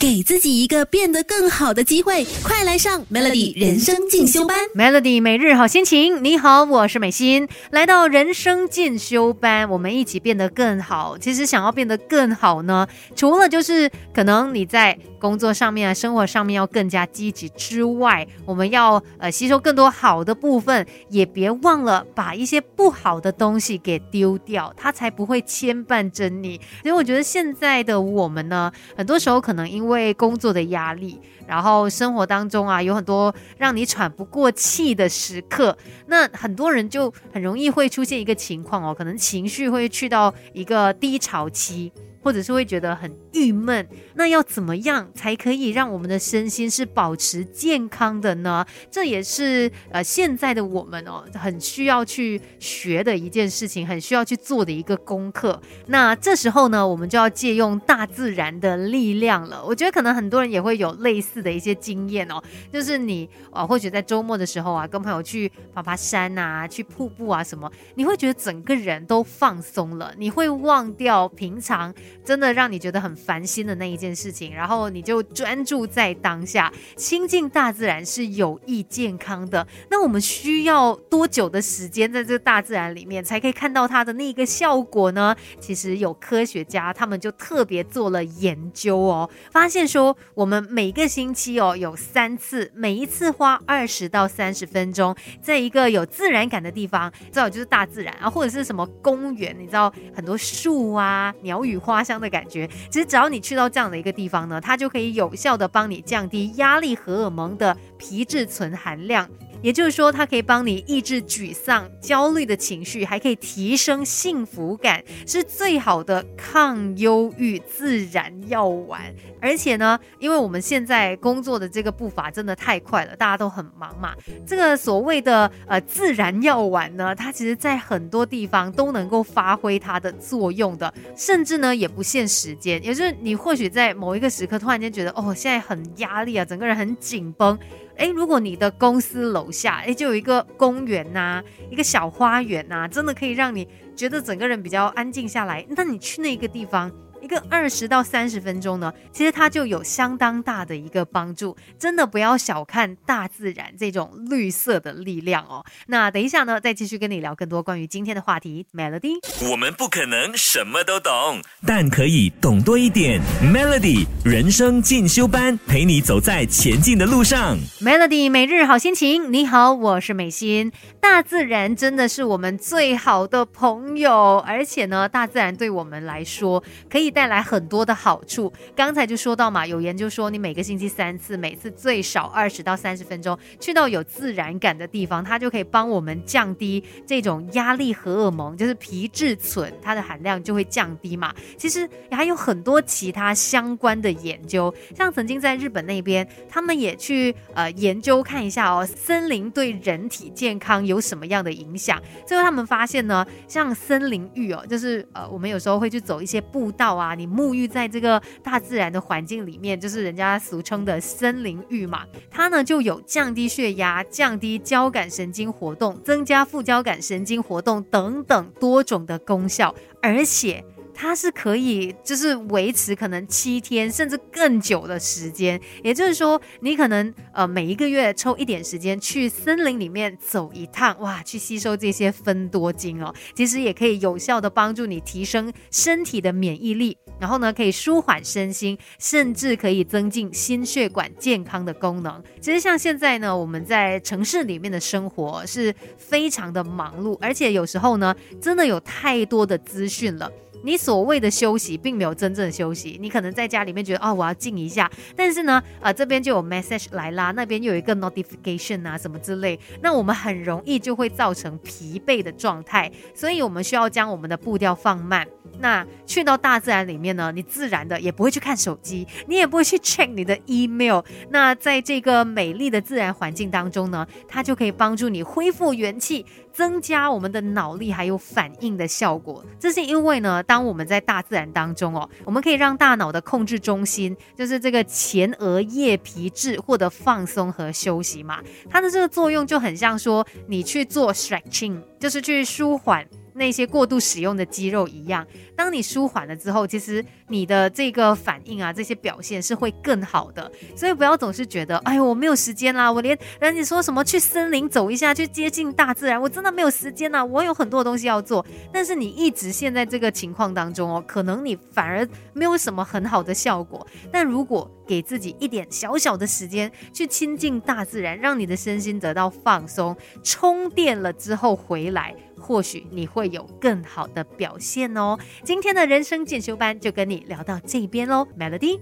给自己一个变得更好的机会，快来上 Melody 人生进修班。Melody 每日好心情，你好，我是美心，来到人生进修班，我们一起变得更好。其实想要变得更好呢，除了就是可能你在工作上面啊、生活上面要更加积极之外，我们要呃吸收更多好的部分，也别忘了把一些不好的东西给丢掉，它才不会牵绊着你。所以我觉得现在的我们呢，很多时候可能因为因为工作的压力，然后生活当中啊有很多让你喘不过气的时刻，那很多人就很容易会出现一个情况哦，可能情绪会去到一个低潮期。或者是会觉得很郁闷，那要怎么样才可以让我们的身心是保持健康的呢？这也是呃现在的我们哦很需要去学的一件事情，很需要去做的一个功课。那这时候呢，我们就要借用大自然的力量了。我觉得可能很多人也会有类似的一些经验哦，就是你啊，或许在周末的时候啊，跟朋友去爬爬山啊，去瀑布啊什么，你会觉得整个人都放松了，你会忘掉平常。真的让你觉得很烦心的那一件事情，然后你就专注在当下，亲近大自然是有益健康的。那我们需要多久的时间在这个大自然里面才可以看到它的那个效果呢？其实有科学家他们就特别做了研究哦，发现说我们每个星期哦有三次，每一次花二十到三十分钟，在一个有自然感的地方，最好就是大自然啊，或者是什么公园，你知道很多树啊，鸟语花。香的感觉，其实只要你去到这样的一个地方呢，它就可以有效的帮你降低压力荷尔蒙的皮质醇含量。也就是说，它可以帮你抑制沮丧、焦虑的情绪，还可以提升幸福感，是最好的抗忧郁自然药丸。而且呢，因为我们现在工作的这个步伐真的太快了，大家都很忙嘛。这个所谓的呃自然药丸呢，它其实在很多地方都能够发挥它的作用的，甚至呢也不限时间。也就是你或许在某一个时刻突然间觉得，哦，现在很压力啊，整个人很紧绷。哎，如果你的公司楼下哎就有一个公园呐，一个小花园呐，真的可以让你觉得整个人比较安静下来，那你去那个地方。一个二十到三十分钟呢，其实它就有相当大的一个帮助，真的不要小看大自然这种绿色的力量哦。那等一下呢，再继续跟你聊更多关于今天的话题。Melody，我们不可能什么都懂，但可以懂多一点。Melody 人生进修班，陪你走在前进的路上。Melody 每日好心情，你好，我是美心。大自然真的是我们最好的朋友，而且呢，大自然对我们来说可以。带来很多的好处。刚才就说到嘛，有研究说，你每个星期三次，每次最少二十到三十分钟，去到有自然感的地方，它就可以帮我们降低这种压力荷尔蒙，就是皮质醇，它的含量就会降低嘛。其实还有很多其他相关的研究，像曾经在日本那边，他们也去呃研究看一下哦，森林对人体健康有什么样的影响。最后他们发现呢，像森林浴哦，就是呃我们有时候会去走一些步道。哇，你沐浴在这个大自然的环境里面，就是人家俗称的森林浴嘛。它呢就有降低血压、降低交感神经活动、增加副交感神经活动等等多种的功效，而且。它是可以，就是维持可能七天甚至更久的时间，也就是说，你可能呃每一个月抽一点时间去森林里面走一趟，哇，去吸收这些分多精哦，其实也可以有效的帮助你提升身体的免疫力，然后呢，可以舒缓身心，甚至可以增进心血管健康的功能。其实像现在呢，我们在城市里面的生活是非常的忙碌，而且有时候呢，真的有太多的资讯了。你所谓的休息，并没有真正休息。你可能在家里面觉得，哦，我要静一下，但是呢，呃，这边就有 message 来啦，那边又有一个 notification 啊，什么之类，那我们很容易就会造成疲惫的状态。所以，我们需要将我们的步调放慢。那去到大自然里面呢，你自然的也不会去看手机，你也不会去 check 你的 email。那在这个美丽的自然环境当中呢，它就可以帮助你恢复元气。增加我们的脑力还有反应的效果，这是因为呢，当我们在大自然当中哦，我们可以让大脑的控制中心，就是这个前额叶皮质获得放松和休息嘛。它的这个作用就很像说，你去做 stretching，就是去舒缓。那些过度使用的肌肉一样，当你舒缓了之后，其实你的这个反应啊，这些表现是会更好的。所以不要总是觉得，哎呦，我没有时间啦，我连人家说什么去森林走一下，去接近大自然，我真的没有时间呐，我有很多东西要做。但是你一直陷在这个情况当中哦，可能你反而没有什么很好的效果。但如果给自己一点小小的时间去亲近大自然，让你的身心得到放松、充电了之后回来。或许你会有更好的表现哦。今天的人生进修班就跟你聊到这边喽，Melody。